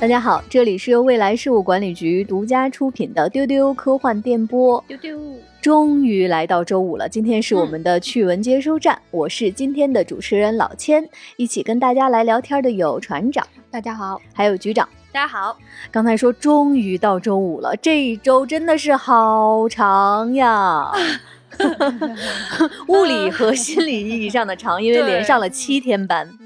大家好，这里是由未来事务管理局独家出品的丢丢科幻电波。丢丢，终于来到周五了，今天是我们的趣闻接收站，我是今天的主持人老千，一起跟大家来聊天的有船长，大家好，还有局长。大家好。刚才说终于到周五了，这一周真的是好长呀。物理和心理意义上的长，因为连上了七天班。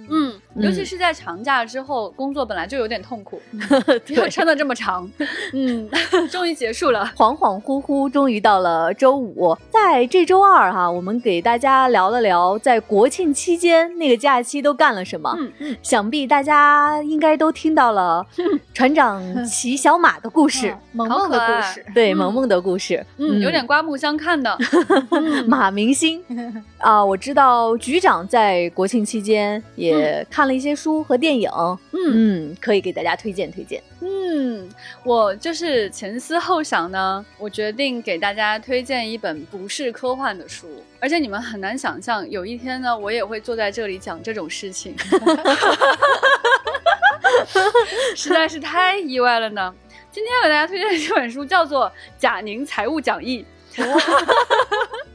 嗯，尤其是在长假之后，工作本来就有点痛苦，又，撑的这么长，嗯，终于结束了，恍恍惚惚，终于到了周五。在这周二哈，我们给大家聊了聊在国庆期间那个假期都干了什么。嗯嗯，想必大家应该都听到了船长骑小马的故事，萌萌的故事，对，萌萌的故事，嗯，有点刮目相看的马明星啊。我知道局长在国庆期间也。也看了一些书和电影，嗯嗯，可以给大家推荐推荐。嗯，我就是前思后想呢，我决定给大家推荐一本不是科幻的书，而且你们很难想象，有一天呢，我也会坐在这里讲这种事情，实在是太意外了呢。今天给大家推荐的这本书叫做《贾宁财务讲义》。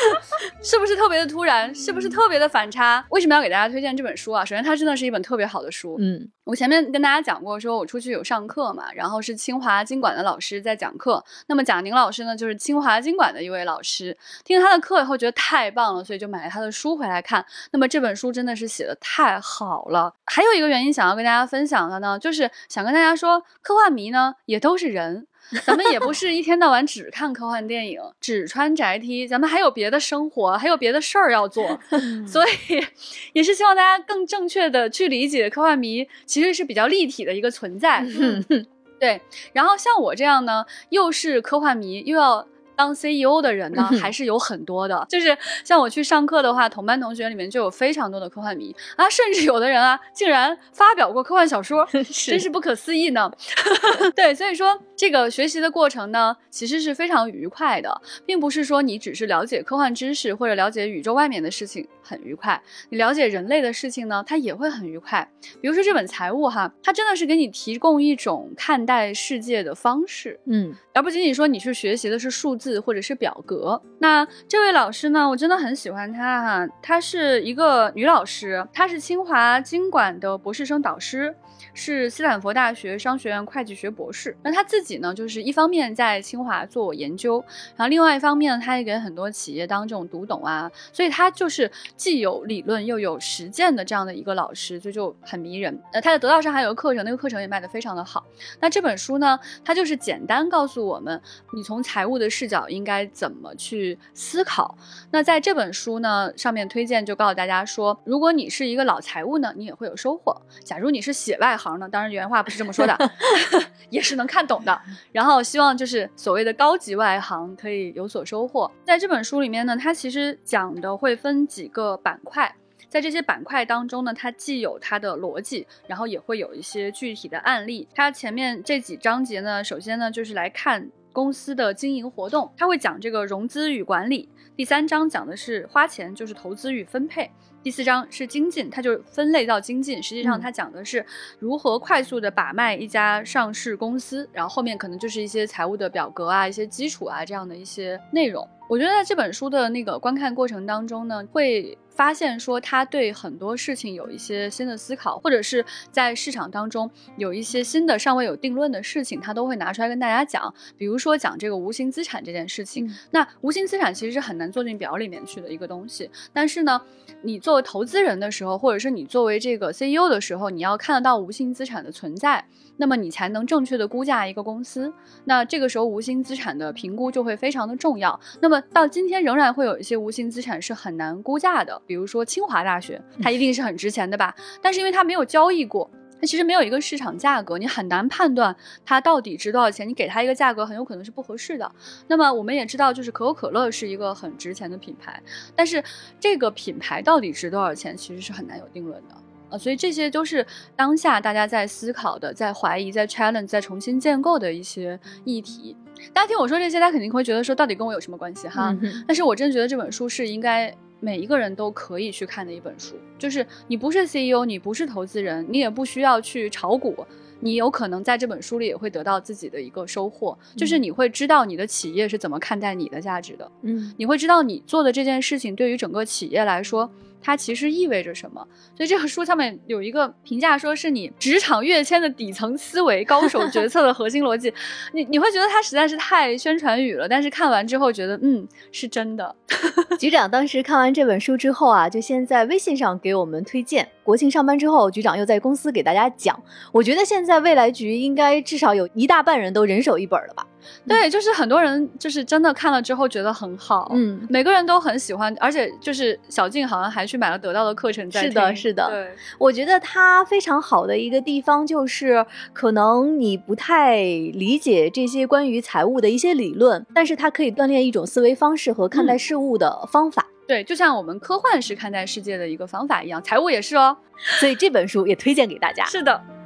是不是特别的突然？是不是特别的反差？为什么要给大家推荐这本书啊？首先，它真的是一本特别好的书。嗯，我前面跟大家讲过，说我出去有上课嘛，然后是清华经管的老师在讲课。那么贾宁老师呢，就是清华经管的一位老师。听了他的课以后，觉得太棒了，所以就买了他的书回来看。那么这本书真的是写的太好了。还有一个原因想要跟大家分享的呢，就是想跟大家说，科幻迷呢也都是人。咱们也不是一天到晚只看科幻电影，只穿宅 T，咱们还有别的生活，还有别的事儿要做，所以也是希望大家更正确的去理解科幻迷其实是比较立体的一个存在。对，然后像我这样呢，又是科幻迷，又要。当 CEO 的人呢，还是有很多的。就是像我去上课的话，同班同学里面就有非常多的科幻迷啊，甚至有的人啊，竟然发表过科幻小说，真是不可思议呢。对，所以说这个学习的过程呢，其实是非常愉快的，并不是说你只是了解科幻知识或者了解宇宙外面的事情很愉快，你了解人类的事情呢，它也会很愉快。比如说这本财务哈，它真的是给你提供一种看待世界的方式，嗯，而不仅仅说你去学习的是数字。或者是表格。那这位老师呢，我真的很喜欢她哈，她是一个女老师，她是清华经管的博士生导师。是斯坦福大学商学院会计学博士。那他自己呢，就是一方面在清华做研究，然后另外一方面，他也给很多企业当这种读懂啊，所以他就是既有理论又有实践的这样的一个老师，所以就很迷人。呃，他在得道上还有个课程，那个课程也卖得非常的好。那这本书呢，它就是简单告诉我们，你从财务的视角应该怎么去思考。那在这本书呢上面推荐就告诉大家说，如果你是一个老财务呢，你也会有收获。假如你是写外行。呢，当然原话不是这么说的，也是能看懂的。然后希望就是所谓的高级外行可以有所收获。在这本书里面呢，它其实讲的会分几个板块，在这些板块当中呢，它既有它的逻辑，然后也会有一些具体的案例。它前面这几章节呢，首先呢就是来看公司的经营活动，它会讲这个融资与管理。第三章讲的是花钱，就是投资与分配。第四章是精进，它就分类到精进。实际上，它讲的是如何快速的把脉一家上市公司，然后后面可能就是一些财务的表格啊、一些基础啊这样的一些内容。我觉得在这本书的那个观看过程当中呢，会。发现说他对很多事情有一些新的思考，或者是在市场当中有一些新的尚未有定论的事情，他都会拿出来跟大家讲。比如说讲这个无形资产这件事情，那无形资产其实是很难做进表里面去的一个东西。但是呢，你作为投资人的时候，或者是你作为这个 CEO 的时候，你要看得到无形资产的存在。那么你才能正确的估价一个公司，那这个时候无形资产的评估就会非常的重要。那么到今天仍然会有一些无形资产是很难估价的，比如说清华大学，它一定是很值钱的吧？但是因为它没有交易过，它其实没有一个市场价格，你很难判断它到底值多少钱。你给它一个价格，很有可能是不合适的。那么我们也知道，就是可口可乐是一个很值钱的品牌，但是这个品牌到底值多少钱，其实是很难有定论的。啊，所以这些都是当下大家在思考的、在怀疑、在 challenge、在重新建构的一些议题。大家听我说这些，大家肯定会觉得说，到底跟我有什么关系哈？但是我真的觉得这本书是应该每一个人都可以去看的一本书。就是你不是 CEO，你不是投资人，你也不需要去炒股。你有可能在这本书里也会得到自己的一个收获，就是你会知道你的企业是怎么看待你的价值的，嗯，你会知道你做的这件事情对于整个企业来说。它其实意味着什么？所以这个书上面有一个评价，说是你职场跃迁的底层思维，高手决策的核心逻辑。你你会觉得它实在是太宣传语了，但是看完之后觉得，嗯，是真的。局长当时看完这本书之后啊，就先在微信上给我们推荐。国庆上班之后，局长又在公司给大家讲。我觉得现在未来局应该至少有一大半人都人手一本了吧。对，就是很多人就是真的看了之后觉得很好，嗯，每个人都很喜欢，而且就是小静好像还去买了得到的课程在是的，是的，对，我觉得它非常好的一个地方就是，可能你不太理解这些关于财务的一些理论，但是它可以锻炼一种思维方式和看待事物的方法。对，就像我们科幻是看待世界的一个方法一样，财务也是哦。所以这本书也推荐给大家。是的。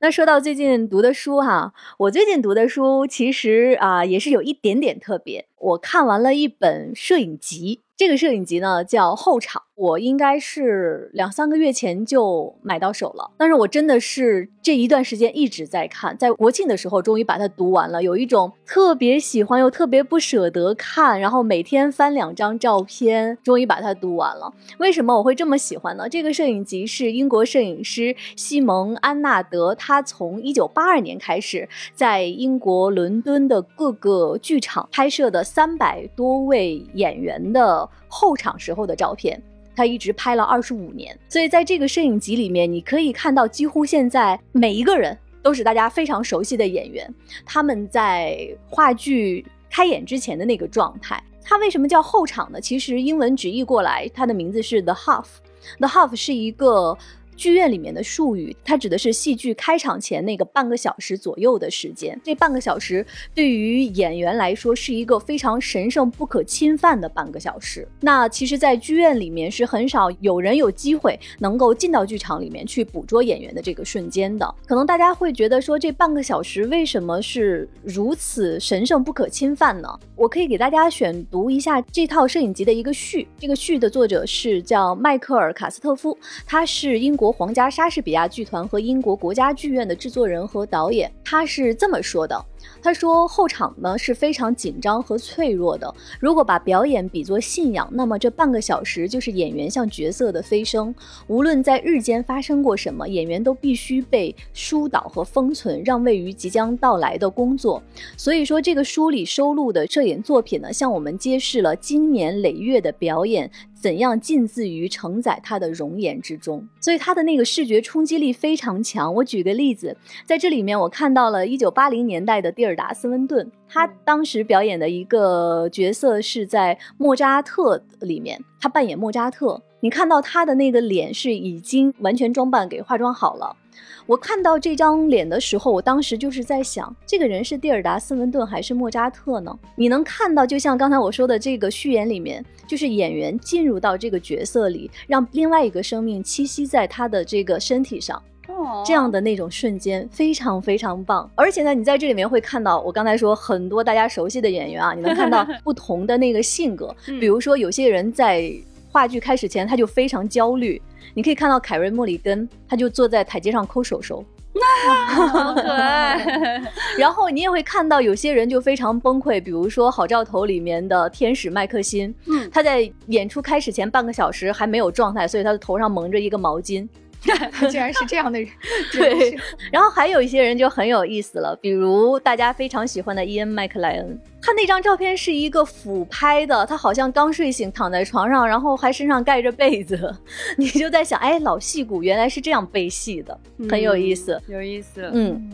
那说到最近读的书哈，我最近读的书其实啊也是有一点点特别，我看完了一本摄影集。这个摄影集呢叫后场，我应该是两三个月前就买到手了，但是我真的是这一段时间一直在看，在国庆的时候终于把它读完了，有一种特别喜欢又特别不舍得看，然后每天翻两张照片，终于把它读完了。为什么我会这么喜欢呢？这个摄影集是英国摄影师西蒙·安纳德，他从一九八二年开始在英国伦敦的各个剧场拍摄的三百多位演员的。后场时候的照片，他一直拍了二十五年，所以在这个摄影集里面，你可以看到几乎现在每一个人都是大家非常熟悉的演员，他们在话剧开演之前的那个状态。它为什么叫后场呢？其实英文直译过来，它的名字是 The Half。The Half 是一个。剧院里面的术语，它指的是戏剧开场前那个半个小时左右的时间。这半个小时对于演员来说是一个非常神圣不可侵犯的半个小时。那其实，在剧院里面是很少有人有机会能够进到剧场里面去捕捉演员的这个瞬间的。可能大家会觉得说，这半个小时为什么是如此神圣不可侵犯呢？我可以给大家选读一下这套摄影集的一个序。这个序的作者是叫迈克尔·卡斯特夫，他是英国。皇家莎士比亚剧团和英国国家剧院的制作人和导演，他是这么说的。他说：“后场呢是非常紧张和脆弱的。如果把表演比作信仰，那么这半个小时就是演员向角色的飞升。无论在日间发生过什么，演员都必须被疏导和封存，让位于即将到来的工作。所以说，这个书里收录的摄影作品呢，向我们揭示了经年累月的表演怎样近似于承载他的容颜之中。所以他的那个视觉冲击力非常强。我举个例子，在这里面我看到了一九八零年代的。”蒂尔达·斯温顿，他当时表演的一个角色是在莫扎特里面，他扮演莫扎特。你看到他的那个脸是已经完全装扮给化妆好了。我看到这张脸的时候，我当时就是在想，这个人是蒂尔达·斯文顿还是莫扎特呢？你能看到，就像刚才我说的这个序言里面，就是演员进入到这个角色里，让另外一个生命栖息在他的这个身体上。这样的那种瞬间非常非常棒，而且呢，你在这里面会看到我刚才说很多大家熟悉的演员啊，你能看到 不同的那个性格，比如说有些人在话剧开始前他就非常焦虑，你可以看到凯瑞·莫里根，他就坐在台阶上抠手手，好可爱。然后你也会看到有些人就非常崩溃，比如说《好兆头》里面的天使麦克辛，嗯，他在演出开始前半个小时还没有状态，所以他的头上蒙着一个毛巾。竟然是这样的人，对。然后还有一些人就很有意思了，比如大家非常喜欢的伊恩·麦克莱恩，他那张照片是一个俯拍的，他好像刚睡醒，躺在床上，然后还身上盖着被子。你就在想，哎，老戏骨原来是这样背戏的，很有意思，有意思。嗯，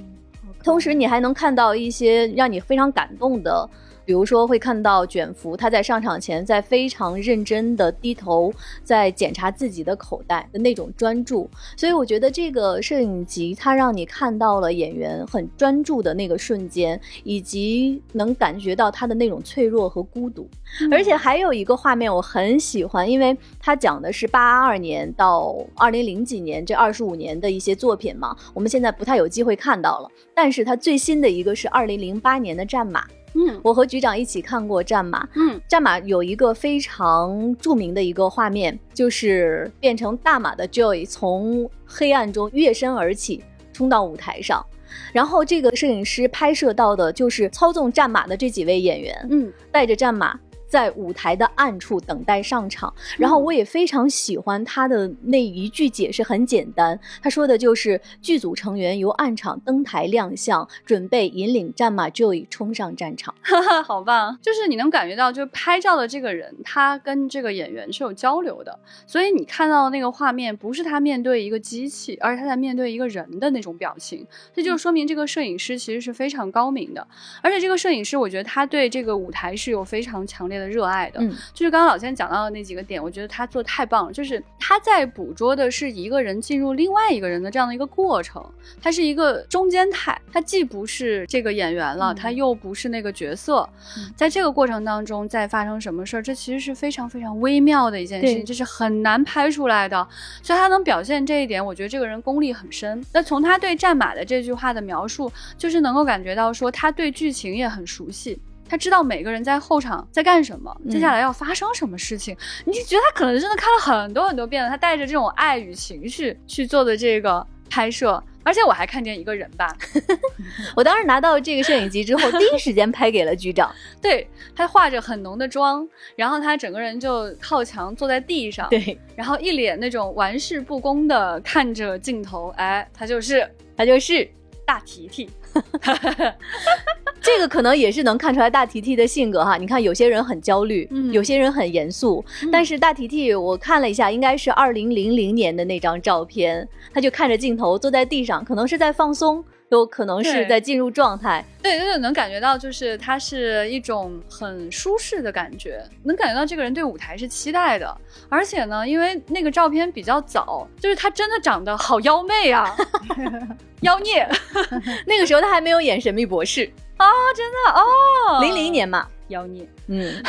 同时你还能看到一些让你非常感动的。比如说，会看到卷福他在上场前在非常认真的低头，在检查自己的口袋的那种专注。所以我觉得这个摄影集它让你看到了演员很专注的那个瞬间，以及能感觉到他的那种脆弱和孤独。而且还有一个画面我很喜欢，因为它讲的是八二年到二零零几年这二十五年的一些作品嘛，我们现在不太有机会看到了。但是它最新的一个是二零零八年的《战马》。嗯。我和局长一起看过《战马》，嗯战马有一个非常著名的一个画面，就是变成大马的 Joy 从黑暗中跃身而起，冲到舞台上。然后这个摄影师拍摄到的就是操纵战马的这几位演员，嗯。带着战马在舞台的暗处等待上场。然后我也非常喜欢他的那一句解释，很简单，他说的就是剧组成员由暗场登台亮相，准备引领战马 Joy 冲上战场。哈哈，好棒！就是你能感觉到，就是拍照的这个人，他跟这个演员是有交流的，所以你看到的那个画面，不是他面对一个机器，而是他在面对一个人的那种表情。这就说明这个摄影师其实是非常高明的，而且这个摄影师，我觉得他对这个舞台是有非常强烈的热爱的。嗯就是刚刚老千讲到的那几个点，我觉得他做的太棒了。就是他在捕捉的是一个人进入另外一个人的这样的一个过程，他是一个中间态，他既不是这个演员了，嗯他又不是那个角色，嗯在这个过程当中再发生什么事儿，这其实是非常非常微妙的一件事情，对这是很难拍出来的。所以他能表现这一点，我觉得这个人功力很深。那从他对战马的这句话的描述，就是能够感觉到说他对剧情也很熟悉。他知道每个人在后场在干什么，接下来要发生什么事情，你就觉得他可能真的看了很多很多遍了。他带着这种爱与情绪去做的这个拍摄，而且我还看见一个人吧，我当时拿到这个摄影机之后，第一时间拍给了局长。对他化着很浓的妆，然后他整个人就靠墙坐在地上，对。然后一脸那种玩世不恭的看着镜头，哎，他就是他就是。大提提，这个，可能也是能看出来大提提的性格哈。你看，有些人很焦虑，嗯有些人很严肃，但是大提提我看了一下，应该是二零零零年的那张照片，他就看着镜头坐在地上，可能是在放松，有可能是在进入状态。对对对，能感觉到就是他是一种很舒适的感觉，能感觉到这个人对舞台是期待的，而且呢，因为那个照片比较早，就是他真的长得好妖媚啊，妖孽。那个时候他还没有演《神秘博士 啊，真的哦，》，零零年嘛。妖孽，嗯，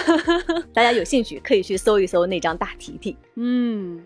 大家有兴趣可以去搜一搜那张大提提。嗯，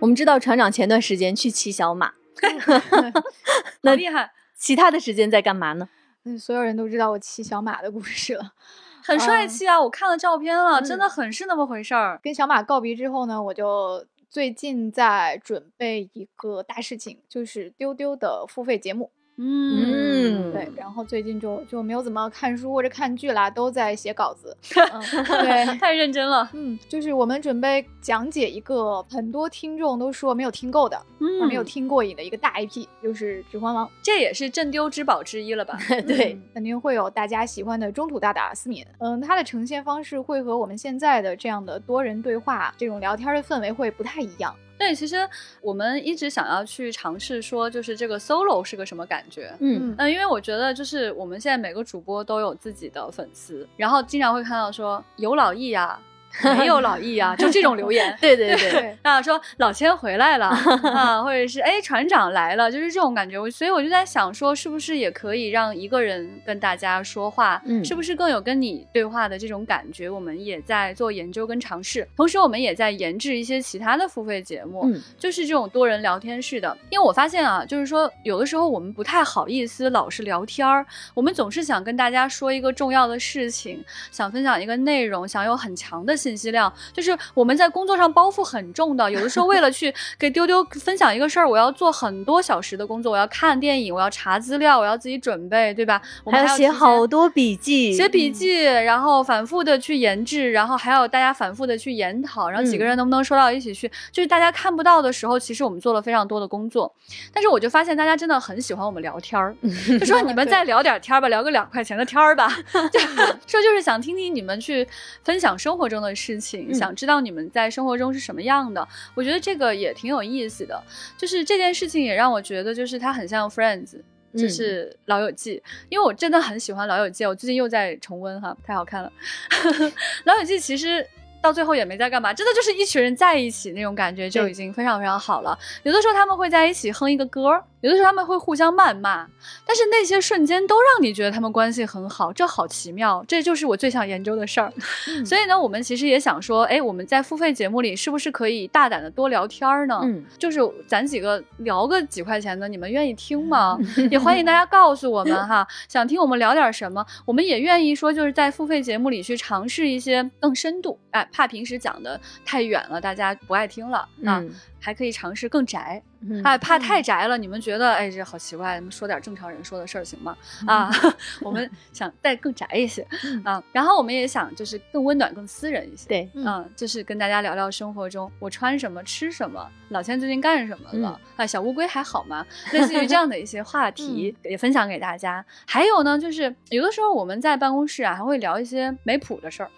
我们知道船长前段时间去骑小马，那好厉害，其他的时间在干嘛呢？嗯所有人都知道我骑小马的故事了。很帅气啊！我看了照片了，嗯真的很是那么回事儿。跟小马告别之后呢，我就最近在准备一个大事情，就是丢丢的付费节目。嗯对，然后最近就就没有怎么看书或者看剧啦，都在写稿子。嗯，对。太认真了，嗯，就是我们准备讲解一个很多听众都说没有听够的，嗯没有听过瘾的一个大 IP，就是《指环王》。这也是镇丢之宝之一了吧？对，嗯肯定会有大家喜欢的中土大大思敏。嗯，它的呈现方式会和我们现在的这样的多人对话、这种聊天的氛围会不太一样。对，其实我们一直想要去尝试说，就是这个 solo 是个什么感觉。嗯，嗯，因为我觉得就是我们现在每个主播都有自己的粉丝，然后经常会看到说有老易呀、没有老易啊、就这种留言。对 对对，对，啊，说老千回来了 啊，或者是哎船长来了，就是这种感觉。我所以我就在想说，是不是也可以让一个人跟大家说话，嗯是不是更有跟你对话的这种感觉？我们也在做研究跟尝试，同时我们也在研制一些其他的付费节目，嗯就是这种多人聊天式的。因为我发现啊，就是说有的时候我们不太好意思老是聊天儿，我们总是想跟大家说一个重要的事情，想分享一个内容，想有很强的信息量。就是我们在工作上包袱很重的，有的时候为了去 给丢丢分享一个事儿，我要做很多小时的工作，我要看电影，我要查资料，我要自己准备，对吧？我们还要写好多笔记，写笔记，然后反复的去研制，然后还有大家反复的去研讨，然后几个人能不能说到一起去，就是大家看不到的时候，其实我们做了非常多的工作。但是我就发现大家真的很喜欢我们聊天儿，就说你们再聊点天儿吧，聊个两块钱的天儿吧，就说就是想听听你们去分享生活中的事情，嗯想知道你们在生活中是什么样的。我觉得这个也挺有意思的，就是这件事情也让我觉得，就是它很像 Friends。就嗯是《老友记》，因为我真的很喜欢《老友记》，我最近又在重温哈，太好看了。《老友记》其实到最后也没在干嘛，真的就是一群人在一起那种感觉就已经非常非常好了。有的时候他们会在一起哼一个歌儿，有的时候他们会互相谩骂，但是那些瞬间都让你觉得他们关系很好，这好奇妙，这就是我最想研究的事儿。所以呢，我们其实也想说，哎，我们在付费节目里是不是可以大胆的多聊天儿呢？嗯，就是咱几个聊个几块钱的，你们愿意听吗？也欢迎大家告诉我们哈，想听我们聊点什么，我们也愿意说，就是在付费节目里去尝试一些更深度。哎，怕平时讲的太远了，大家不爱听了啊。嗯还可以尝试更宅，嗯哎，怕太宅了，你们觉得哎这好奇怪，你们说点正常人说的事儿行吗？啊，我们想再更宅一些啊，然后我们也想就是更温暖、更私人一些，对，嗯，就是跟大家聊聊生活中我穿什么、吃什么，老千最近干什么了、啊，小乌龟还好吗？类似于这样的一些话题也分享给大家。还有呢，就是有的时候我们在办公室啊，还会聊一些没谱的事儿，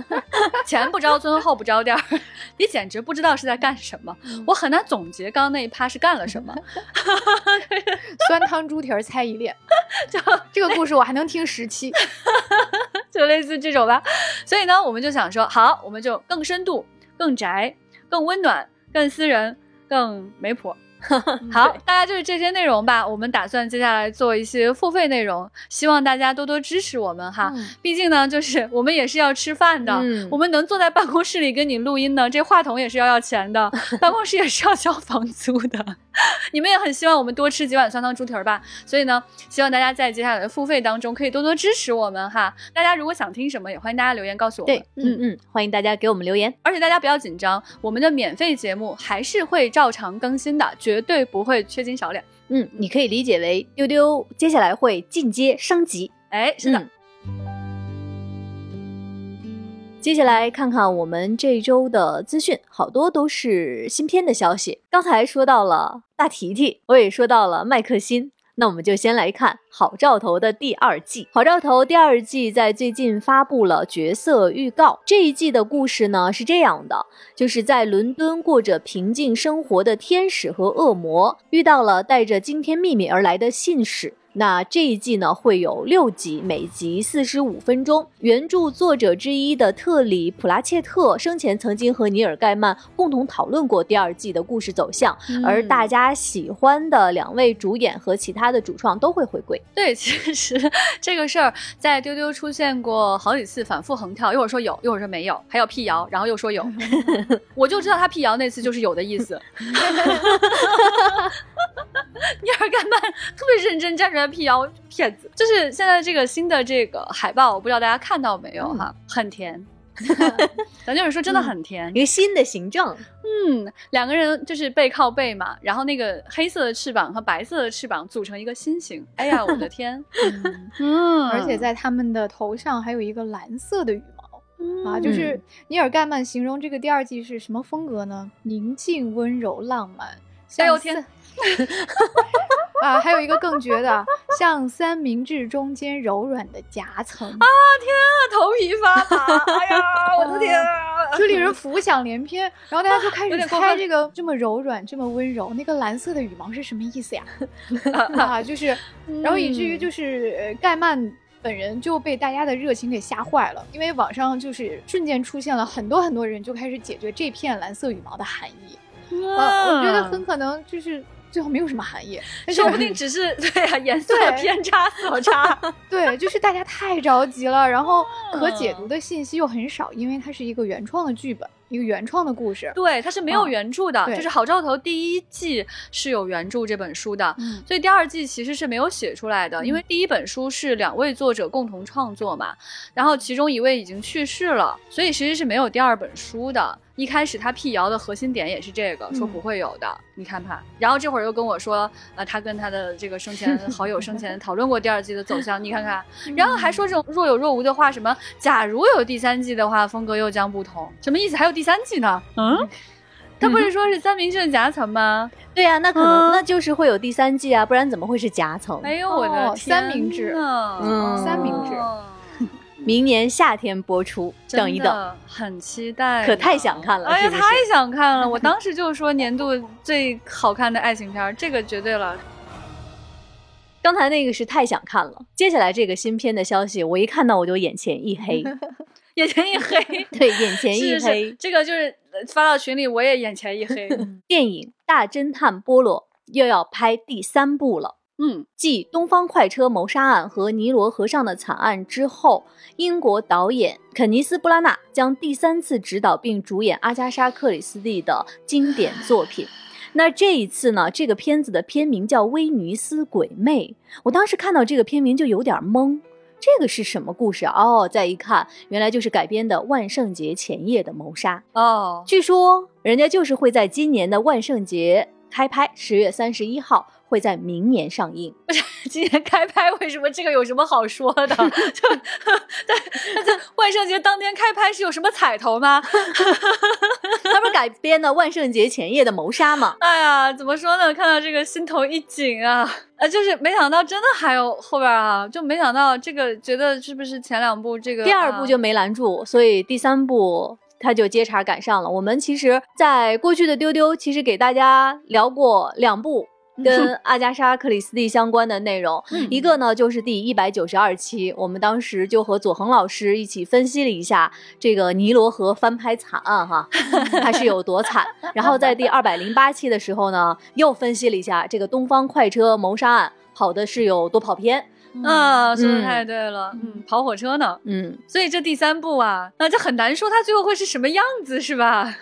前不着村后不着店儿，你简直不知道是在干什么。我很难总结刚刚那一趴是干了什么。酸汤猪蹄儿猜一列，就这个故事我还能听十期。就类似这种吧。所以呢，我们就想说，好，我们就更深度、更宅、更温暖、更私人、更没谱。好，大概就是这些内容吧。我们打算接下来做一些付费内容，希望大家多多支持我们哈。嗯毕竟呢，就是我们也是要吃饭的，嗯我们能坐在办公室里跟你录音呢，这话筒也是要要钱的，办公室也是要交房租的。你们也很希望我们多吃几碗酸汤猪蹄儿吧，所以呢，希望大家在接下来的付费当中可以多多支持我们哈。大家如果想听什么，也欢迎大家留言告诉我们。对，嗯嗯，欢迎大家给我们留言。而且大家不要紧张，我们的免费节目还是会照常更新的，绝对不会缺斤少两。嗯，你可以理解为丢丢接下来会进阶升级。哎，是的，嗯接下来看看我们这周的资讯，好多都是新片的消息。刚才说到了大提提，我也说到了麦克辛。那我们就先来看《好兆头》的第二季。《好兆头》第二季在最近发布了角色预告。这一季的故事呢是这样的：就是在伦敦过着平静生活的天使和恶魔遇到了带着惊天秘密而来的信使。那这一季呢会有六集，每集四十五分钟。原著作者之一的特里普拉切特生前曾经和尼尔盖曼共同讨论过第二季的故事走向，而大家喜欢的两位主演和其他的主创都会回归。对，其实这个事儿在丢丢出现过好几次，反复横跳，一会儿说有，一会儿说没有，还有辟谣，然后又说有，我就知道他辟谣那次就是有的意思。尼尔盖曼特别认真站出来辟谣，骗子。就是现在这个新的这个海报，我不知道大家看到没有哈，很甜。咱就是说，真的很甜。一个新的形状，嗯，两个人就是背靠背嘛，然后那个黑色的翅膀和白色的翅膀组成一个心形。哎呀，我的天！嗯，而且在他们的头上还有一个蓝色的羽毛。啊，嗯就是尼尔盖曼形容这个第二季是什么风格呢？宁静、温柔、浪漫。像哎呦天三！啊，还有一个更绝的，像三明治中间柔软的夹层啊，天啊头皮发麻，哎呀，我的天啊！就令人浮想联翩。然后大家就开始猜这个这么柔软、这么温柔，那个蓝色的羽毛是什么意思呀？啊，就是，然后以至于就是呃盖曼。本人就被大家的热情给吓坏了，因为网上就是瞬间出现了很多很多人就开始解决这片蓝色羽毛的含义。啊，我觉得很可能就是最后没有什么含义，说不定只是 对啊、颜色对偏差色差。对，就是大家太着急了，然后可解嗯读的信息又很少，因为它是一个原创的剧本，一个原创的故事。对，它是没有嗯原著的，对就是《好兆头》第一季是有原著这本书的。嗯所以第二季其实是没有写出来的，因为第一本书是两位作者共同创作嘛，然后其中一位已经去世了，所以其实是没有第二本书的。一开始他辟谣的核心点也是这个，说不会有的，你看看。然后这会儿又跟我说，呃，他跟他的这个生前 好友生前讨论过第二季的走向，你看看。然后还说这种若有若无的话，什么假如有第三季的话，风格又将不同，什么意思？还有第三季呢？嗯。他不是说是三明治的夹层吗？对呀、那可能、嗯那就是会有第三季啊，不然怎么会是夹层？哎呦我的三明治嗯三明治哦明年夏天播出，等一等。很期待，可太想看了哎呀，太想看了！我当时就说年度最好看的爱情片，这个绝对了。刚才那个是太想看了，接下来这个新片的消息，我一看到我就眼前一黑，眼前一黑，对，眼前一黑。是，这个就是呃发到群里，我也眼前一黑。电影《大侦探波罗》又要拍第三部了。嗯，继《东方快车谋杀案》和《尼罗河上的惨案》之后，英国导演肯尼斯·布拉纳将第三次执导并主演阿加莎·克里斯蒂的经典作品。那这一次呢，这个片子的片名叫《威尼斯鬼魅》。我当时看到这个片名就有点懵，这个是什么故事啊？哦，再一看，原来就是改编的万圣节前夜的谋杀。哦，据说人家就是会在今年的万圣节开拍，十月三十一号会在明年上映。今年开拍，为什么这个有什么好说的？就万圣节当天开拍是有什么彩头吗？他不是改编的万圣节前夜的谋杀吗？哎呀，怎么说呢？看到这个心头一紧啊！呃，就是没想到真的还有后边啊，就没想到这个，觉得是不是前两部这个第二部就没拦住，所以第三部他就接茬赶上了。我们其实，在过去的丢丢，其实给大家聊过两部。跟阿加莎·克里斯蒂相关的内容，一个呢就是第一百九十二期，我们当时就和左恒老师一起分析了一下这个尼罗河翻拍惨案，哈，它是有多惨。然后在第二百零八期的时候呢，又分析了一下这个东方快车谋杀案跑的是有多跑偏。啊，说的太对了，嗯，跑火车呢，嗯，所以这第三部啊，那就很难说它最后会是什么样子，是吧？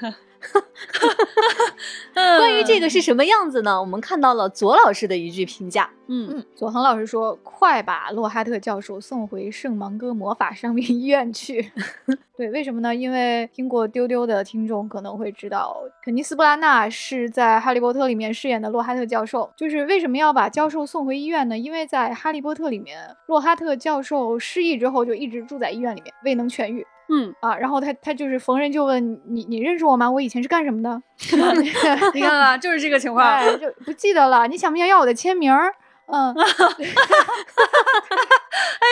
关于这个是什么样子呢？我们看到了左老师的一句评价。嗯嗯，左恒老师说：“快把洛哈特教授送回圣芒戈魔法伤病医院去。”对，为什么呢？因为听过丢丢的听众可能会知道，肯尼斯·布拉纳是在《哈利波特》里面饰演的洛哈特教授。就是为什么要把教授送回医院呢？因为在《哈利波特》里面，洛哈特教授失忆之后就一直住在医院里面，未能痊愈。嗯啊，然后他他就是逢人就问你，你认识我吗？我以前是干什么的？你看啊，就是这个情况，就不记得了。你想不想要我的签名？嗯，哎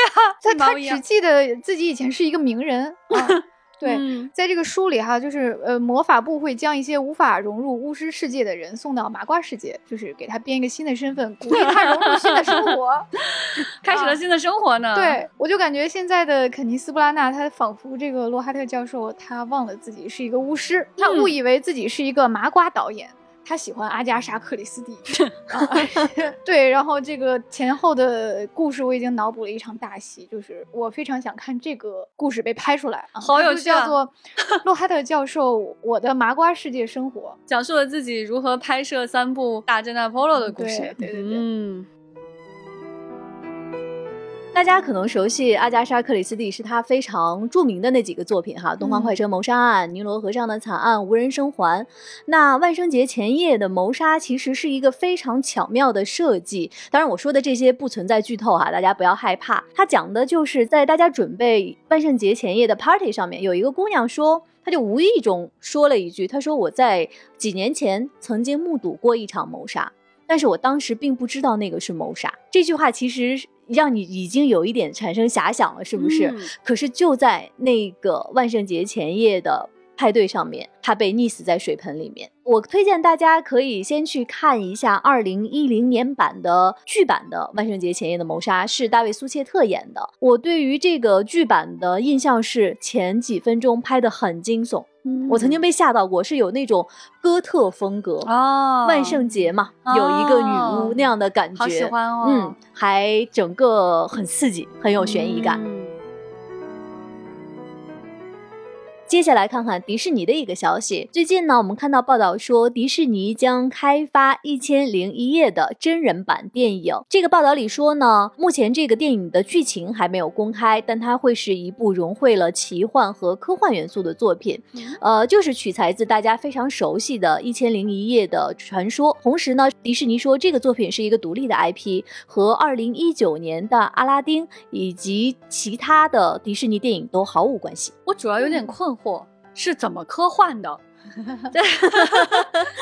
呀，他他只记得自己以前是一个名人啊。对，在这个书里哈，就是呃，魔法部会将一些无法融入巫师世界的人送到麻瓜世界，就是给他编一个新的身份，鼓励他融入新的生活，开始了新的生活呢。对，我就感觉现在的肯尼斯布拉纳，他仿佛这个罗哈特教授，他忘了自己是一个巫师，他误以为自己是一个麻瓜导演。他喜欢阿加莎·克里斯蒂，对，然后这个前后的故事我已经脑补了一场大戏，就是我非常想看这个故事被拍出来啊，好有趣，啊叫做 《洛哈特教授我的麻瓜世界生活》，讲述了自己如何拍摄三部大侦探 Polo 的故事，对对对，嗯。大家可能熟悉阿加莎·克里斯蒂，是她非常著名的那几个作品哈，《东方快车谋杀案》、《尼罗河上的惨案》、《无人生还》。那万圣节前夜的谋杀其实是一个非常巧妙的设计。当然，我说的这些不存在剧透哈，大家不要害怕。它讲的就是在大家准备万圣节前夜的 party 上面，有一个姑娘说，她就无意中说了一句，她说我在几年前曾经目睹过一场谋杀，但是我当时并不知道那个是谋杀。这句话其实。让你已经有一点产生遐想了，是不是？可是就在那个万圣节前夜的派对上面，他被溺死在水盆里面。我推荐大家可以先去看一下二零一零年版的剧版的《万圣节前夜的谋杀》，是大卫·苏切特演的。我对于这个剧版的印象是前几分钟拍的很惊悚。我曾经被吓到过，是有那种哥特风格哦，万圣节嘛，有一个女巫那样的感觉，好喜欢哦，嗯，还整个很刺激，很有悬疑感。接下来看看迪士尼的一个消息。最近呢，我们看到报道说，迪士尼将开发《一千零一夜》的真人版电影。这个报道里说呢，目前这个电影的剧情还没有公开，但它会是一部融汇了奇幻和科幻元素的作品。呃，就是取材自大家非常熟悉的《一千零一夜》的传说。同时呢，迪士尼说这个作品是一个独立的 IP，和二零一九年的《阿拉丁》以及其他的迪士尼电影都毫无关系。我主要有点困。惑是怎么科幻的？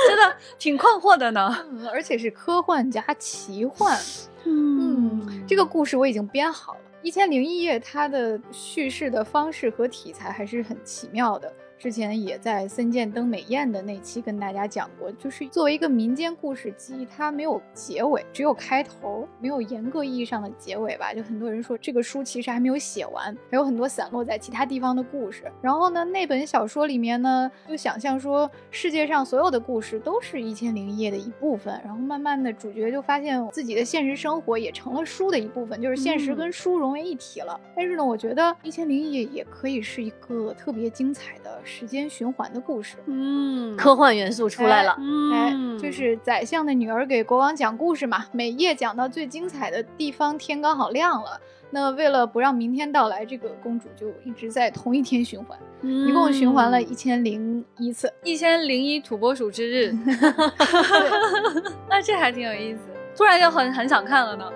真的挺困惑的呢，而且是科幻加奇幻。嗯，这个故事我已经编好了。《一千零一夜》它的叙事的方式和题材还是很奇妙的。之前也在森见登美彦的那期跟大家讲过，就是作为一个民间故事集，它没有结尾，只有开头，没有严格意义上的结尾吧。就很多人说这个书其实还没有写完，还有很多散落在其他地方的故事。然后呢，那本小说里面呢，就想象说世界上所有的故事都是一千零一夜的一部分。然后慢慢的，主角就发现自己的现实生活也成了书的一部分，就是现实跟书融为一体了。但是呢，我觉得一千零一夜也可以是一个特别精彩的。时间循环的故事，嗯，科幻元素出来了，哎，就是宰相的女儿给国王讲故事嘛，每夜讲到最精彩的地方，天刚好亮了。那为了不让明天到来，这个公主就一直在同一天循环，一共循环了一千零一次，一千零一土拨鼠之日。那这还挺有意思，突然就很很想看了呢。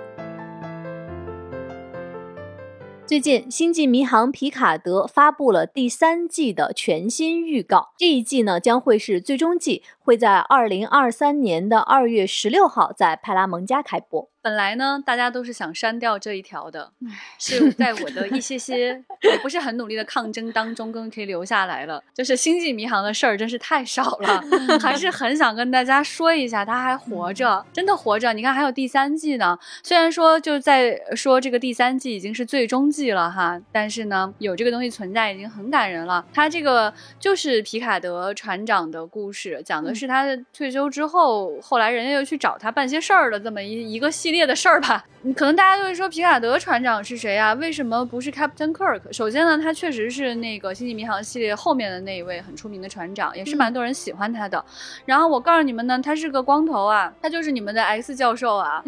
最近，《星际迷航：皮卡德》发布了第三季的全新预告。这一季呢，将会是最终季，会在二零二三年的二月十六号在派拉蒙加开播。本来呢，大家都是想删掉这一条的，是在我的一些些也不是很努力的抗争当中，更可以留下来了。就是星际迷航的事儿真是太少了，还是很想跟大家说一下，他还活着，真的活着。你看，还有第三季呢。虽然说就在说这个第三季已经是最终季了哈，但是呢，有这个东西存在已经很感人了。他这个就是皮卡德船长的故事，讲的是他退休之后，后来人家又去找他办些事儿的这么一一个系列。列的事儿吧，可能大家就会说皮卡德船长是谁啊？为什么不是 Captain Kirk？首先呢，他确实是那个星际迷航系列后面的那一位很出名的船长，也是蛮多人喜欢他的。然后我告诉你们呢，他是个光头啊，他就是你们的 X 教授啊。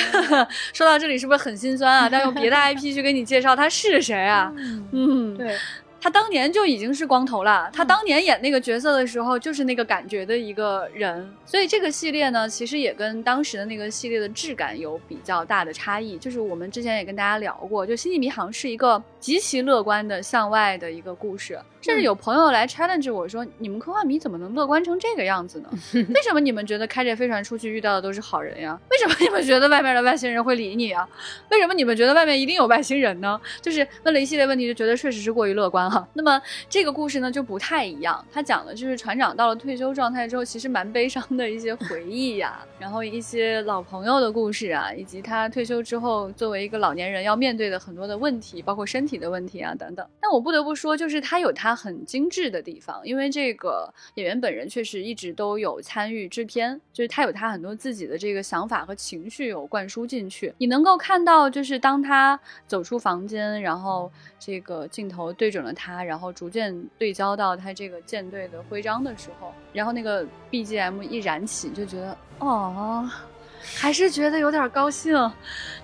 说到这里是不是很心酸啊？但用别的 IP 去给你介绍他是谁啊？嗯，对。他当年就已经是光头了，他当年演那个角色的时候就是那个感觉的一个人，所以这个系列呢，其实也跟当时的那个系列的质感有比较大的差异。就是我们之前也跟大家聊过，就《星际迷航》是一个极其乐观的向外的一个故事，甚至有朋友来 challenge 我说：“你们科幻迷怎么能乐观成这个样子呢？为什么你们觉得开着飞船出去遇到的都是好人呀？为什么你们觉得外面的外星人会理你啊？为什么你们觉得外面一定有外星人呢？”就是问了一系列问题，就觉得确实是过于乐观。那么这个故事呢就不太一样，他讲的就是船长到了退休状态之后，其实蛮悲伤的一些回忆呀，然后一些老朋友的故事啊，以及他退休之后作为一个老年人要面对的很多的问题，包括身体的问题啊等等。但我不得不说，就是他有他很精致的地方，因为这个演员本人确实一直都有参与制片，就是他有他很多自己的这个想法和情绪有灌输进去。你能够看到，就是当他走出房间，然后这个镜头对。对准了他，然后逐渐对焦到他这个舰队的徽章的时候，然后那个 BGM 一燃起，就觉得哦。还是觉得有点高兴，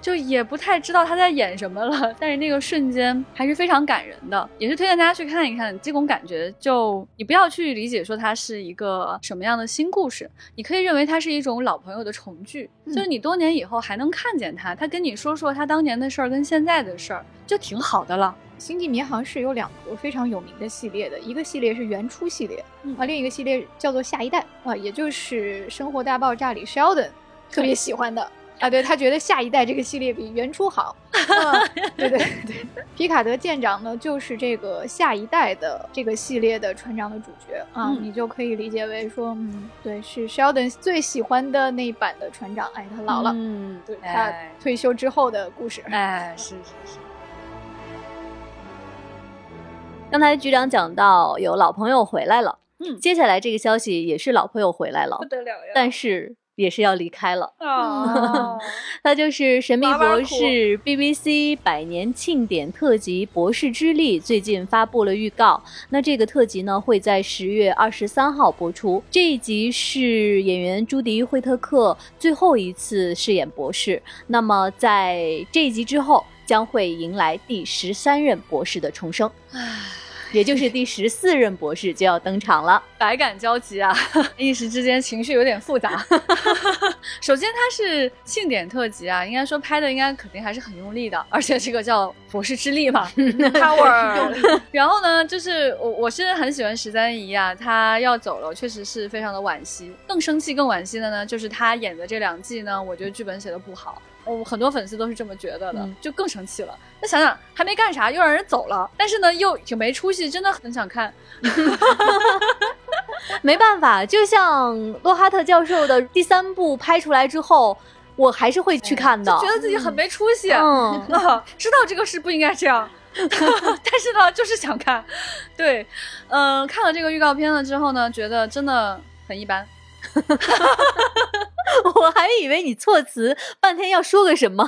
就也不太知道他在演什么了。但是那个瞬间还是非常感人的，也是推荐大家去看一看。这种感觉，就你不要去理解说它是一个什么样的新故事，你可以认为它是一种老朋友的重聚。就是你多年以后还能看见他，他跟你说说他当年的事儿跟现在的事儿，就挺好的了。星际迷航是有两个非常有名的系列的，一个系列是原初系列，啊，另一个系列叫做下一代啊，也就是《生活大爆炸》里 Sheldon。特别喜欢的啊，对他觉得下一代这个系列比原初好。对对对，皮卡德舰长呢，就是这个下一代的这个系列的船长的主角啊，你就可以理解为说，嗯，对，是 Sheldon 最喜欢的那一版的船长。哎，他老了，嗯，对他退休之后的故事。哎，是是是。刚才局长讲到有老朋友回来了，嗯，接下来这个消息也是老朋友回来了，不得了呀，但是。也是要离开了，他就是《神秘博士》BBC 百年庆典特辑《博士之力》，最近发布了预告。那这个特辑呢，会在十月二十三号播出。这一集是演员朱迪·惠特克最后一次饰演博士。那么在这一集之后，将会迎来第十三任博士的重生。也就是第十四任博士就要登场了，百感交集啊，一时之间情绪有点复杂。首先，它是庆典特辑啊，应该说拍的应该肯定还是很用力的，而且这个叫博士之力嘛，Power。然后呢，就是我我是很喜欢十三姨啊，她要走了，确实是非常的惋惜。更生气、更惋惜的呢，就是她演的这两季呢，我觉得剧本写的不好。我很多粉丝都是这么觉得的，嗯就更生气了。那想想还没干啥，又让人走了，但是呢又挺没出息，真的很想看。没办法，就像洛哈特教授的第三部拍出来之后，我还是会去看的。就觉得自己很没出息，嗯，啊，知道这个事不应该这样，但是呢，就是想看。对，嗯、看了这个预告片了之后呢，觉得真的很一般。我还以为你措辞半天要说个什么，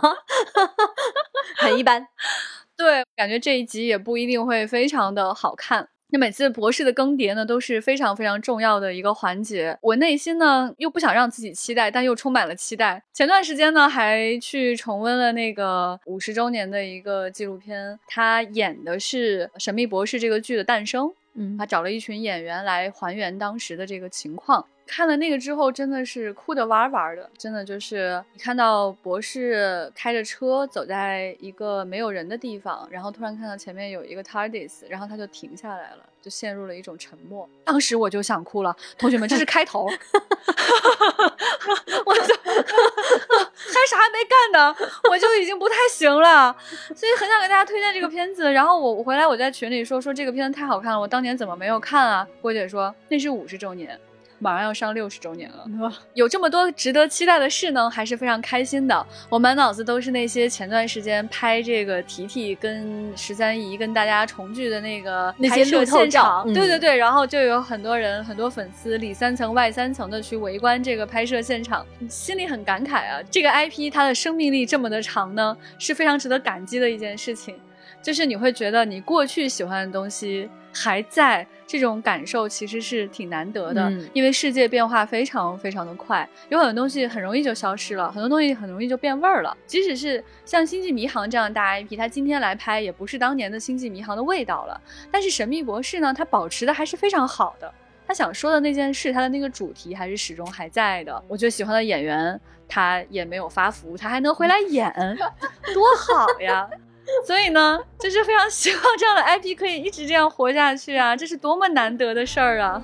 很一般。对，感觉这一集也不一定会非常的好看。那每次博士的更迭呢，都是非常非常重要的一个环节。我内心呢又不想让自己期待，但又充满了期待。前段时间呢，还去重温了那个五十周年的一个纪录片，他演的是《神秘博士》这个剧的诞生。嗯他找了一群演员来还原当时的这个情况。看了那个之后，真的是哭得哇哇的，真的就是你看到博士开着车走在一个没有人的地方，然后突然看到前面有一个 TARDIS，然后他就停下来了，就陷入了一种沉默。当时我就想哭了，同学们，这是开头，我就还啥没干呢，我就已经不太行了，所以很想给大家推荐这个片子。然后我我回来我在群里说说这个片子太好看了，我当年怎么没有看啊？郭姐说那是五十周年。马上要上六十周年了，有这么多值得期待的事呢，还是非常开心的。我满脑子都是那些前段时间拍这个提提跟十三姨跟大家重聚的那个那些拍摄现场嗯对对对，然后就有很多人很多粉丝里三层外三层的去围观这个拍摄现场，心里很感慨啊。这个 IP 它的生命力这么的长呢，是非常值得感激的一件事情。就是你会觉得你过去喜欢的东西还在，这种感受其实是挺难得的，嗯因为世界变化非常非常的快，有很多东西很容易就消失了，很多东西很容易就变味儿了。即使是像《星际迷航》这样的大 IP，它今天来拍也不是当年的《星际迷航》的味道了。但是《神秘博士》呢，它保持的还是非常好的。他想说的那件事，他的那个主题还是始终还在的。我觉得喜欢的演员，他也没有发福，他还能回来演，多好呀！所以呢，就是非常希望这样的 IP 可以一直这样活下去啊！这是多么难得的事儿啊！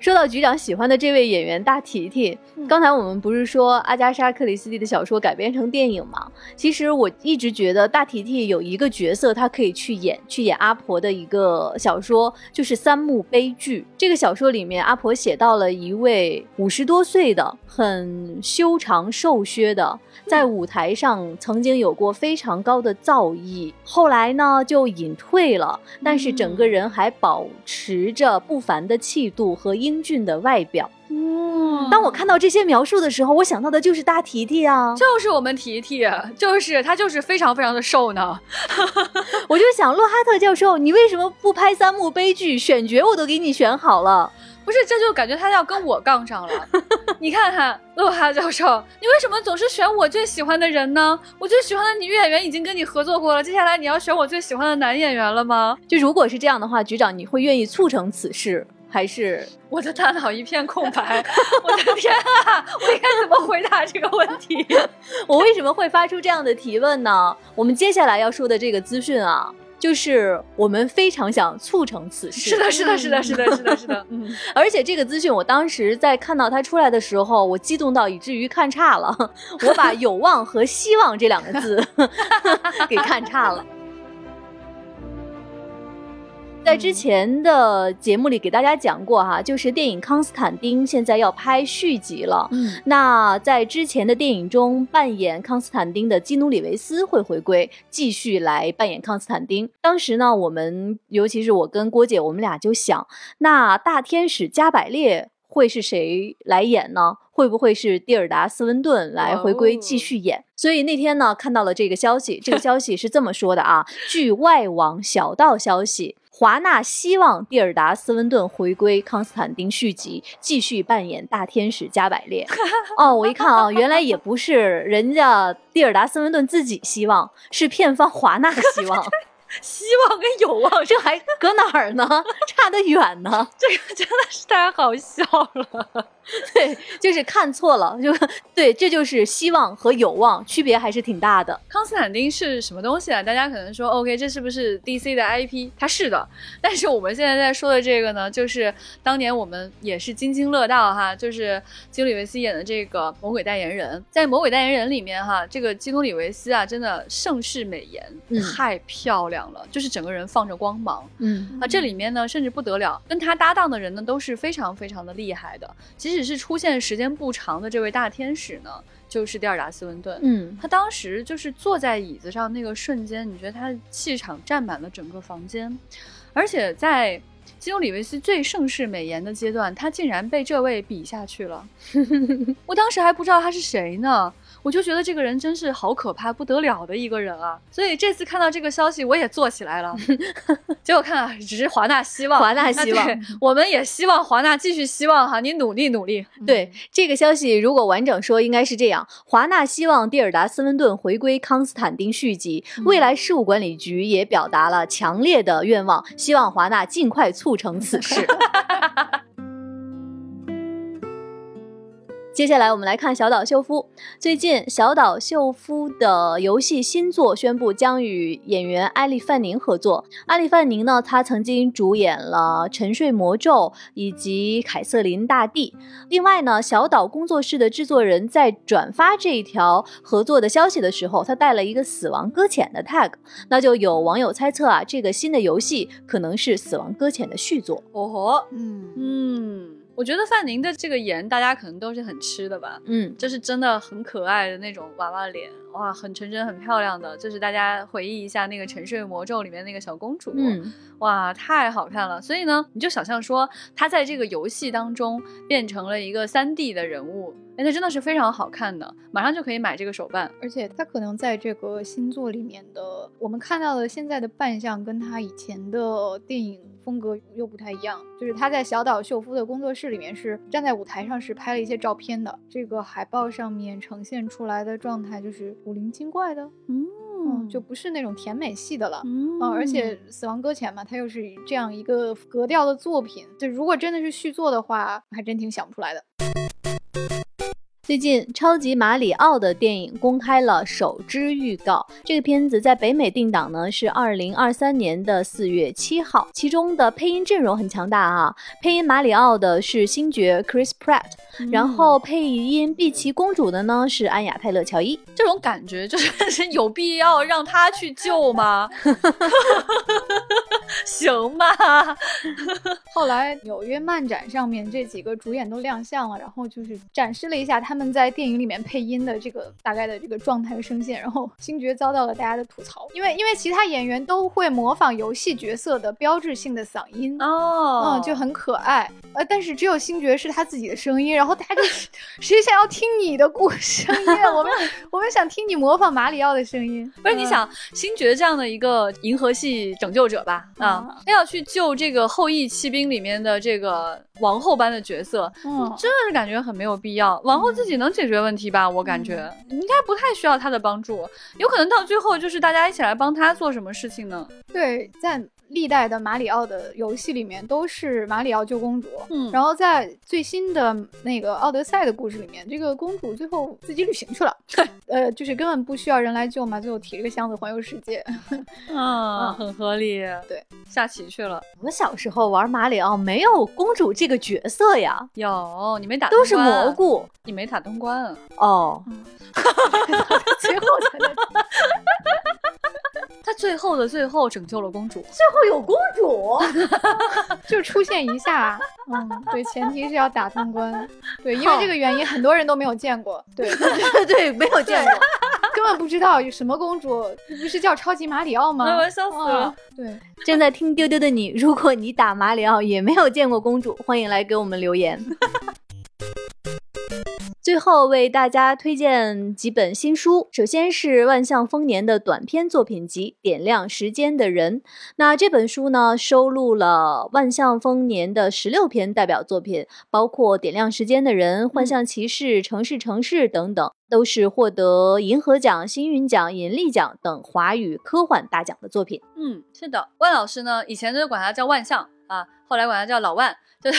说到局长喜欢的这位演员大提提，嗯刚才我们不是说阿加莎·克里斯蒂的小说改编成电影吗？其实我一直觉得大提提有一个角色，他可以去演，去演阿婆的一个小说，就是《三幕悲剧》。这个小说里面，阿婆写到了一位五十多岁的、很修长瘦削的，在舞台上曾经有过非常高的造诣，后来呢就隐退了，但是整个人还保持着不凡的气度和英俊的外表。嗯当我看到这些描述的时候，我想到的就是大提提啊，就是我们提提，就是他就是非常非常的瘦呢。我就想洛哈特教授，你为什么不拍三幕悲剧？选角我都给你选好了。不是，这就感觉他要跟我杠上了。你看看洛哈教授，你为什么总是选我最喜欢的人呢？我最喜欢的女演员已经跟你合作过了，接下来你要选我最喜欢的男演员了吗？就如果是这样的话，局长你会愿意促成此事，还是我的大脑一片空白，我的天啊，我应该怎么回答这个问题？我为什么会发出这样的提问呢？我们接下来要说的这个资讯啊，就是我们非常想促成此事。是的，是的，是的，是的，是的，是的，嗯，而且这个资讯，我当时在看到它出来的时候，我激动到以至于看差了，我把有望和希望这两个字 给看差了。在之前的节目里给大家讲过哈，就是电影《康斯坦丁》现在要拍续集了。嗯，那在之前的电影中，扮演康斯坦丁的基努·里维斯会回归，继续来扮演康斯坦丁。当时呢，我们尤其是我跟郭姐，我们俩就想，那大天使加百列会是谁来演呢？会不会是蒂尔达·斯温顿来回归继续演？所以那天呢，看到了这个消息，这个消息是这么说的啊，据外网小道消息。华纳希望蒂尔达·斯温顿回归《康斯坦丁》续集，继续扮演大天使加百列。哦，我一看啊，原来也不是人家蒂尔达·斯温顿自己希望，是片方华纳希望。希望跟有望，这还搁哪儿呢？差得远呢。这个真的是太好笑了。对，就是看错了，就对，这就是希望和有望区别还是挺大的。康斯坦丁是什么东西啊？大家可能说，OK，这是不是 DC 的 IP？它是的，但是我们现在在说的这个呢，就是当年我们也是津津乐道哈，就是基努里维斯演的这个魔鬼代言人，在魔鬼代言人里面哈，这个基努里维斯啊，真的盛世美颜，太漂亮了，就是整个人放着光芒，嗯啊，这里面呢甚至不得了，跟他搭档的人呢都是非常非常的厉害的，即使。是出现时间不长的这位大天使呢，就是蒂尔达·斯温顿。嗯，他当时就是坐在椅子上那个瞬间，你觉得他的气场占满了整个房间，而且在基努里维斯最盛世美颜的阶段，他竟然被这位比下去了。我当时还不知道他是谁呢。我就觉得这个人真是好可怕不得了的一个人啊！所以这次看到这个消息，我也坐起来了。结果看啊，只是华纳希望，华纳希望，我们也希望华纳继续希望哈，你努力努力。对这个消息，如果完整说，应该是这样：华纳希望蒂尔达·斯温顿回归康斯坦丁续集，未来事务管理局也表达了强烈的愿望，希望华纳尽快促成此事。接下来我们来看小岛秀夫。最近，小岛秀夫的游戏新作宣布将与演员艾莉范宁合作。艾莉范宁呢，她曾经主演了《沉睡魔咒》以及《凯瑟琳大帝》。另外呢，小岛工作室的制作人在转发这一条合作的消息的时候，他带了一个“死亡搁浅”的 tag。那就有网友猜测啊，这个新的游戏可能是《死亡搁浅》的续作。哦吼，嗯嗯。我觉得范宁的这个颜，大家可能都是很吃的吧，嗯，就是真的很可爱的那种娃娃脸，哇，很纯真、很漂亮的，就是大家回忆一下那个《沉睡魔咒》里面那个小公主，嗯，哇，太好看了。所以呢，你就想象说，他在这个游戏当中变成了一个三 D 的人物，哎，那真的是非常好看的，马上就可以买这个手办。而且他可能在这个新作里面的，我们看到的现在的扮相，跟他以前的电影。风格又不太一样，就是他在小岛秀夫的工作室里面是站在舞台上是拍了一些照片的，这个海报上面呈现出来的状态就是古灵精怪的，嗯，就不是那种甜美系的了，嗯，而且死亡搁浅嘛，它又是这样一个格调的作品，就如果真的是续作的话，还真挺想不出来的。最近，《超级马里奥》的电影公开了首支预告。这个片子在北美定档呢是二零二三年的四月七号。其中的配音阵容很强大啊！配音马里奥的是星爵 Chris Pratt，然后配音碧琪公主的呢是安雅泰勒乔伊。这种感觉就是 有必要让他去救吗？行吧。后来纽约漫展上面这几个主演都亮相了，然后就是展示了一下他们。们在电影里面配音的这个大概的这个状态和声线，然后星爵遭到了大家的吐槽，因为因为其他演员都会模仿游戏角色的标志性的嗓音。哦，嗯，就很可爱，呃，但是只有星爵是他自己的声音，然后大家就 谁想要听你的故声音？我们 我们想听你模仿马里奥的声音，不是你想星爵这样的一个银河系拯救者吧？啊，他要去救这个后羿骑兵里面的这个王后般的角色，嗯，真的是感觉很没有必要，王后自己。自己能解决问题吧？我感觉应该不太需要他的帮助，有可能到最后就是大家一起来帮他做什么事情呢？对，在历代的马里奥的游戏里面都是马里奥救公主，嗯，然后在最新的那个奥德赛的故事里面，这个公主最后自己旅行去了，呃，就是根本不需要人来救嘛，最后提着个箱子环游世界，啊，很合理，对，下棋去了。我们小时候玩马里奥没有公主这个角色呀，有你没打，都是蘑菇，你没打。通关。哦，最后才能，他最后的最后拯救了公主，最后有公主，就出现一下，嗯，对，前提是要打通关，对，因为这个原因很多人都没有见过，对对 对，没有见过，根本不知道有什么公主，不是叫超级马里奥吗？我笑死了，对，正在听丢丢的你，如果你打马里奥也没有见过公主，欢迎来给我们留言。最后为大家推荐几本新书，首先是万象丰年的短篇作品集《点亮时间的人》。那这本书呢，收录了万象丰年的十六篇代表作品，包括《点亮时间的人》《幻象骑士》《城市城市》等等，都是获得银河奖、星云奖、引力奖等华语科幻大奖的作品。嗯，是的，万老师呢，以前都管他叫万象啊，后来管他叫老万。对，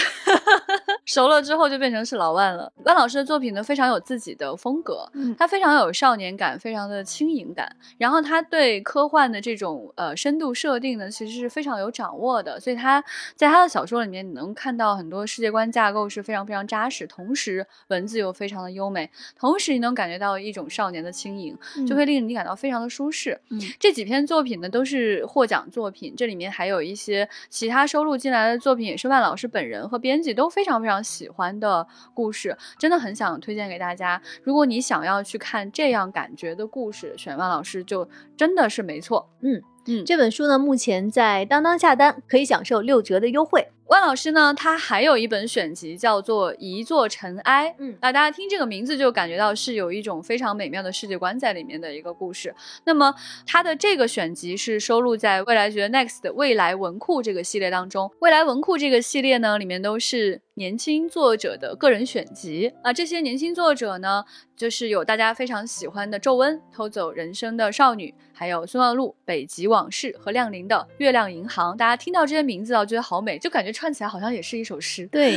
熟了之后就变成是老万了。万老师的作品呢，非常有自己的风格，嗯他非常有少年感，非常的轻盈感。然后他对科幻的这种呃深度设定呢，其实是非常有掌握的。所以他在他的小说里面，你能看到很多世界观架构是非常非常扎实，同时文字又非常的优美，同时你能感觉到一种少年的轻盈，就会令你感到非常的舒适。嗯这几篇作品呢都是获奖作品，这里面还有一些其他收录进来的作品，也是万老师本人人和编辑都非常非常喜欢的故事，真的很想推荐给大家。如果你想要去看这样感觉的故事，选万老师就真的是没错。嗯嗯这本书呢，目前在当当下单可以享受六折的优惠。万老师呢，他还有一本选集叫做《一座尘埃》，嗯那大家听这个名字就感觉到是有一种非常美妙的世界观在里面的一个故事。那么他的这个选集是收录在未来觉 Next 的未来文库这个系列当中。未来文库这个系列呢，里面都是年轻作者的个人选集啊。这些年轻作者呢，就是有大家非常喜欢的皱温、偷走人生的少女，还有孙万路、北极往事和亮玲的《月亮银行》。大家听到这些名字啊，觉得好美，就感觉串起来好像也是一首诗。对，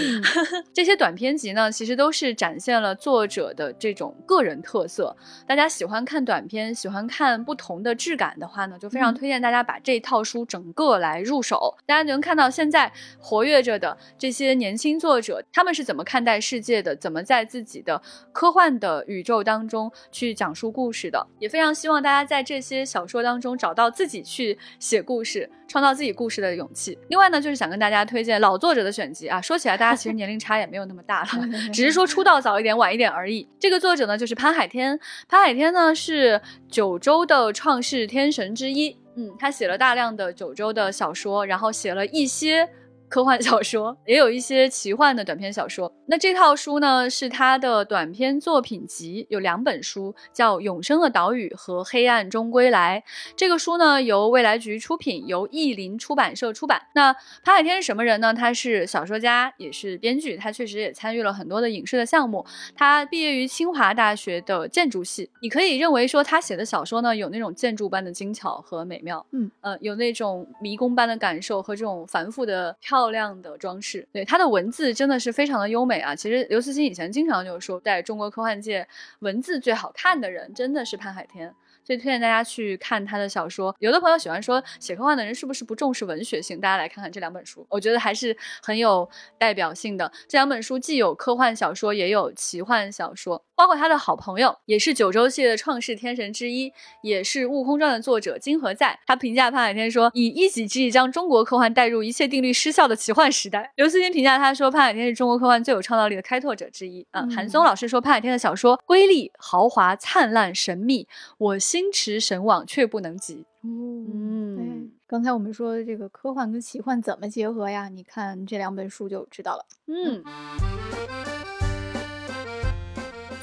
这些短篇集呢，其实都是展现了作者的这种个人特色。大家喜欢看短篇，喜欢看不同的质感的话呢，就非常嗯推荐大家把这套书整个来入手。大家能看到现在活跃着的这些年轻作者，他们是怎么看待世界的，怎么在自己的科幻的宇宙当中去讲述故事的。也非常希望大家在这些小说当中找到自己去写故事、创造自己故事的勇气。另外呢，就是想跟大家推荐老作者的选集啊。说起来，大家其实年龄差也没有那么大了，只是说出道早一点、晚一点而已。这个作者呢，就是潘海天。潘海天呢是九州的创世天神之一，嗯，他写了大量的九州的小说，然后写了一些。科幻小说也有一些奇幻的短篇小说。那这套书呢，是他的短篇作品集，有两本书，叫《永生的岛屿》和《黑暗中归来》。这个书呢，由未来局出品，由译林出版社出版。那潘海天是什么人呢？他是小说家，也是编剧，他确实也参与了很多的影视的项目。他毕业于清华大学的建筑系，你可以认为说他写的小说呢，有那种建筑般的精巧和美妙，嗯，呃，有那种迷宫般的感受和这种繁复的漂亮的装饰。对他的文字真的是非常的优美啊！其实刘慈欣以前经常就说，在中国科幻界文字最好看的人真的是潘海天。所以推荐大家去看他的小说。有的朋友喜欢说写科幻的人是不是不重视文学性？大家来看看这两本书，我觉得还是很有代表性的。这两本书既有科幻小说，也有奇幻小说。包括他的好朋友，也是九州系列的创世天神之一，也是《悟空传》的作者金河在。他评价潘海天说：“以一己之力将中国科幻带入一切定律失效的奇幻时代。”刘慈欣评价他说：“潘海天是中国科幻最有创造力的开拓者之一。”啊，嗯韩松老师说潘海天的小说瑰丽、豪华、灿烂、神秘，我心驰神往却不能及。嗯，刚才我们说这个科幻跟奇幻怎么结合呀？你看这两本书就知道了。嗯。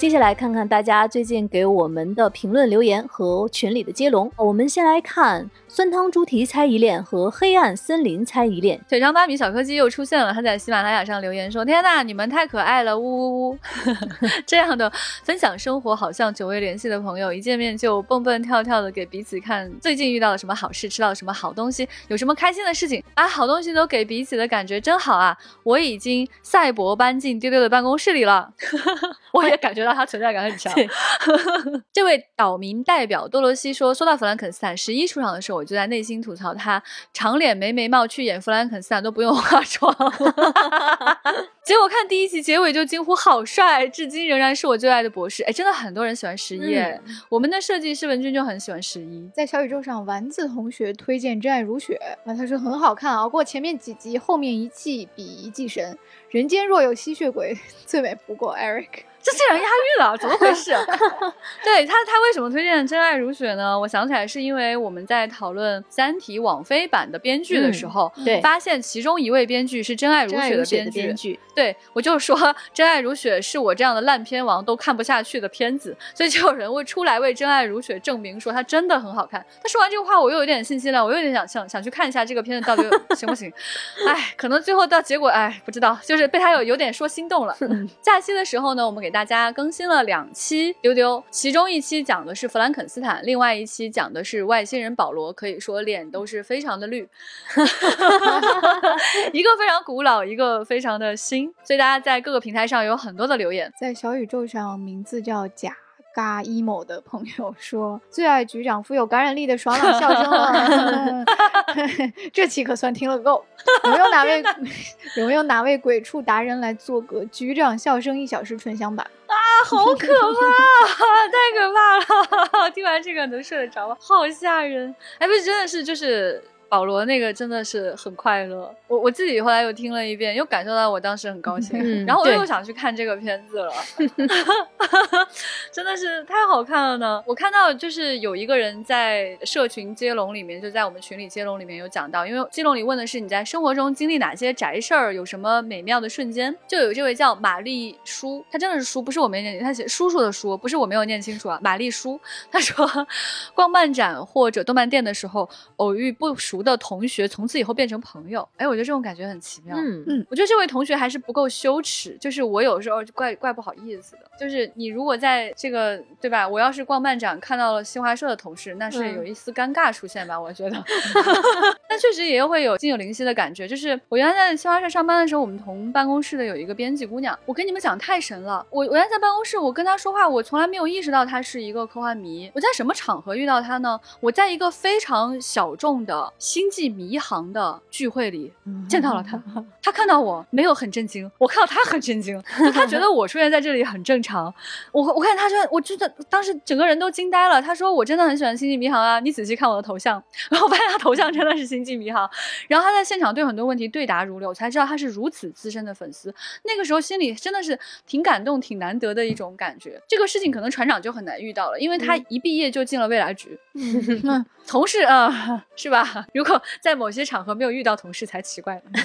接下来看看大家最近给我们的评论留言和群里的接龙。我们先来看酸汤猪蹄猜疑链和黑暗森林猜疑链。腿长八米小柯基又出现了，他在喜马拉雅上留言说：“天呐，你们太可爱了，呜呜呜！” 这样的分享生活，好像久未联系的朋友，一见面就蹦蹦跳跳的给彼此看最近遇到了什么好事，吃到了什么好东西，有什么开心的事情，把好东西都给彼此的感觉真好啊！我已经赛博搬进丢丢的办公室里了，我也感觉到他存在感很强。对 这位岛民代表多罗西说：“说到弗兰肯斯坦，十一出场的时候，我就在内心吐槽他长脸没眉毛去演弗兰肯斯坦都不用化妆。结果看第一集结尾就惊呼好帅，至今仍然是我最爱的博士。哎，真的很多人喜欢十一哎，我们的设计师文君就很喜欢十一。在小宇宙上，丸子同学推荐《真爱如雪》，啊，他说很好看，熬过前面几集，后面一季比一季神。人间若有吸血鬼，最美不过 Eric。这竟然押韵了，怎么回事？对他，他为什么推荐《真爱如雪》呢？我想起来是因为我们在讨论《三体》网飞版的编剧的时候，嗯对发现其中一位编剧是《真爱如雪》的编剧。编剧，对我就是说，《真爱如雪》是我这样的烂片王都看不下去的片子，所以就有人会出来为《真爱如雪》证明，说它真的很好看。他说完这个话，我又有点信心了，我又有点想想想去看一下这个片子到底行不行。哎，可能最后到结果，哎，不知道，就是被他有有点说心动了。假期的时候呢，我们给大家更新了两期丢丢，其中一期讲的是弗兰肯斯坦，另外一期讲的是外星人保罗，可以说脸都是非常的绿，一个非常古老，一个非常的新，所以大家在各个平台上有很多的留言，在小宇宙上名字叫假。嘎 emo 的朋友说：“最爱局长富有感染力的爽朗笑声了，这期可算听了够。有没有哪位有没有哪位鬼畜达人来做个局长笑声一小时纯享版啊？好可怕，太可怕了！听完这个能睡得着吗？好吓人！哎，不是，真的是就是。”保罗那个真的是很快乐，我我自己后来又听了一遍，又感受到我当时很高兴，然后我又想去看这个片子了，真的是太好看了呢。我看到就是有一个人在社群接龙里面，就在我们群里接龙里面有讲到，因为接龙里问的是你在生活中经历哪些宅事儿，有什么美妙的瞬间，就有这位叫玛丽叔，他真的是叔，不是我没念，他写叔叔的叔，不是我没有念清楚啊，玛丽叔，他说 逛漫展或者动漫店的时候偶遇不熟。的同学从此以后变成朋友，哎，我觉得这种感觉很奇妙。嗯嗯，我觉得这位同学还是不够羞耻，就是我有时候就怪怪不好意思的。就是你如果在这个对吧，我要是逛漫展看到了新华社的同事，那是有一丝尴尬出现吧？我觉得，但确实也会有心有灵犀的感觉。就是我原来在新华社上班的时候，我们同办公室的有一个编辑姑娘，我跟你们讲太神了。我我原来在办公室，我跟她说话，我从来没有意识到她是一个科幻迷。我在什么场合遇到她呢？我在一个非常小众的。星际迷航的聚会里见到了她。她看到我没有很震惊，我看到她很震惊，就她觉得我出现在这里很正常。我我看她说，我真的当时整个人都惊呆了。她说我真的很喜欢星际迷航啊，你仔细看我的头像，然后发现她头像真的是星际迷航。然后他在现场对很多问题对答如流，我才知道他是如此资深的粉丝。那个时候心里真的是挺感动、挺难得的一种感觉。这个事情可能船长就很难遇到了，因为他一毕业就进了未来局。同事啊，是吧？如果在某些场合没有遇到同事才奇怪呢。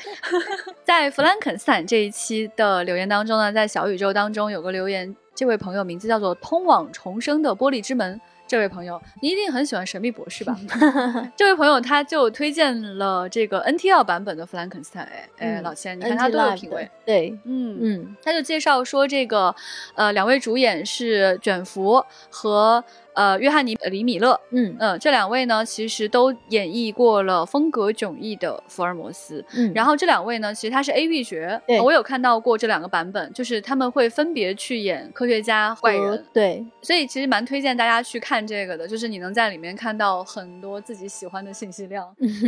在弗兰肯斯坦这一期的留言当中呢，在小宇宙当中有个留言，这位朋友名字叫做“通往重生的玻璃之门”。这位朋友，你一定很喜欢《神秘博士》吧？这位朋友他就推荐了这个 NTL 版本的弗兰肯斯坦。哎哎，老千，你看他多有品味。对，嗯嗯，他就介绍说这个，呃，两位主演是卷福和。呃，约翰尼·里米勒，嗯嗯，这两位呢，其实都演绎过了风格迥异的福尔摩斯。嗯，然后这两位呢，其实他是 A B 角，我有看到过这两个版本，就是他们会分别去演科学家、坏人。对，所以其实蛮推荐大家去看这个的，就是你能在里面看到很多自己喜欢的信息量。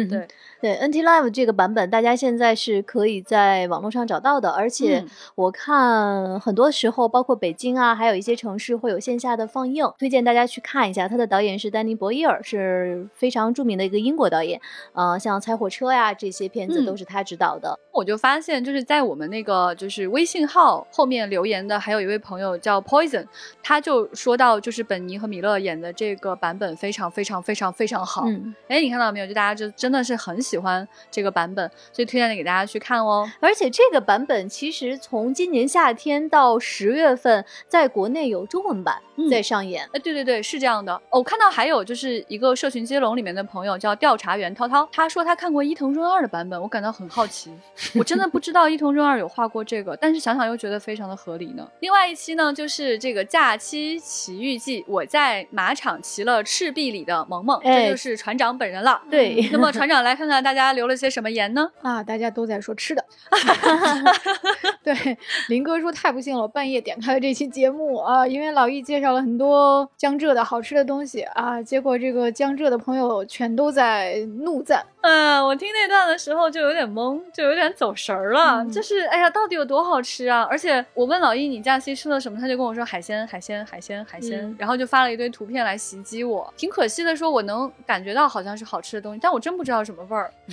对 对，NT Live 这个版本，大家现在是可以在网络上找到的，而且我看很多时候，包括北京啊，还有一些城市会有线下的放映，推荐大家。去看一下，他的导演是丹尼·博伊尔，是非常著名的一个英国导演。呃，像《猜火车》呀这些片子都是他指导的。我就发现，就是在我们那个就是微信号后面留言的，还有一位朋友叫 Poison，他就说到，就是本尼和米勒演的这个版本非常非常非常非常好。嗯哎，你看到没有？就大家就真的是很喜欢这个版本，所以推荐给大家去看哦。而且这个版本其实从今年夏天到十月份，在国内有中文版在上演。哎，对对对。是这样的，我看到还有就是一个社群接龙里面的朋友叫调查员涛涛，他说他看过伊藤润二的版本，我感到很好奇，我真的不知道伊藤润二有画过这个，但是想想又觉得非常的合理呢。另外一期呢，就是这个假期奇遇记，我在马场骑了赤壁里的萌萌，这就是船长本人了。对，那么船长来看看大家留了些什么言呢？啊，大家都在说吃的。对，林哥说太不幸了，半夜点开了这期节目啊，因为老易介绍了很多江浙。的好吃的东西啊，结果这个江浙的朋友全都在怒赞。嗯，我听那段的时候就有点懵，就有点走神儿了。就是哎呀，到底有多好吃啊？而且我问老易你假期吃了什么，他就跟我说海鲜，海鲜，海鲜，海鲜，然后就发了一堆图片来袭击我。挺可惜的，说我能感觉到好像是好吃的东西，但我真不知道什么味儿。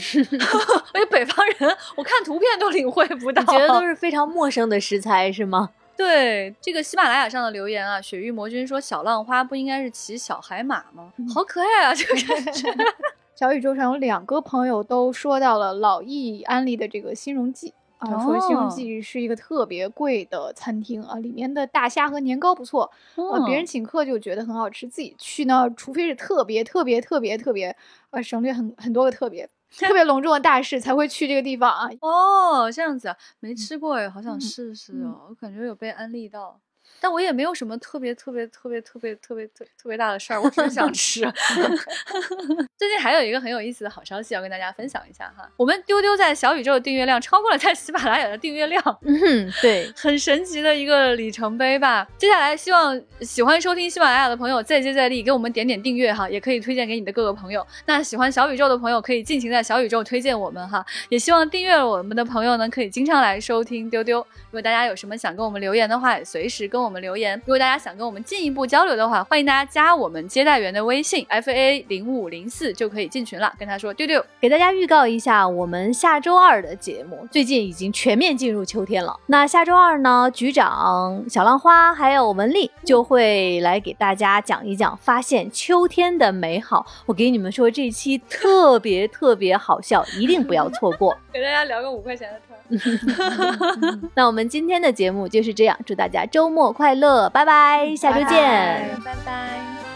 而且北方人，我看图片都领会不到，觉得都是非常陌生的食材，是吗？对这个喜马拉雅上的留言啊，雪域魔君说小浪花不应该是骑小海马吗？好可爱啊，这个感觉。小宇宙上有两个朋友都说到了老易安利的这个新荣记。啊，说《西游哦记》是一个特别贵的餐厅啊，里面的大虾和年糕不错，啊，别人嗯请客就觉得很好吃，自己去呢，除非是特别特别特别特别，呃，省略很很多个特别，特别隆重的大事才会去这个地方啊。哦，这样子啊，没吃过哎，好想嗯试试嗯哦，我感觉有被安利到。但我也没有什么特别特别特别特别特别特特别大的事儿，我只是想吃。最近还有一个很有意思的好消息要跟大家分享一下哈，我们丢丢在小宇宙的订阅量超过了在喜马拉雅的订阅量，嗯，对，很神奇的一个里程碑吧。接下来，希望喜欢收听喜马拉雅的朋友再接再厉，给我们点点订阅哈，也可以推荐给你的各个朋友。那喜欢小宇宙的朋友可以尽情在小宇宙推荐我们哈，也希望订阅了我们的朋友呢，可以经常来收听丢丢。如果大家有什么想跟我们留言的话，也随时跟我们留言。如果大家想跟我们进一步交流的话，欢迎大家加我们接待员的微信 f a 零五零四就可以进群了，跟他说丢丢。给大家预告一下，我们下周二的节目，最近已经全面进入秋天了。那下周二呢，局长、小浪花还有文丽就会来给大家讲一讲发现秋天的美好。我给你们说，这期特别特别好笑，一定不要错过。给大家聊个五块钱的天。那我们今天的节目就是这样，祝大家周末快乐，拜拜，下周见。拜拜。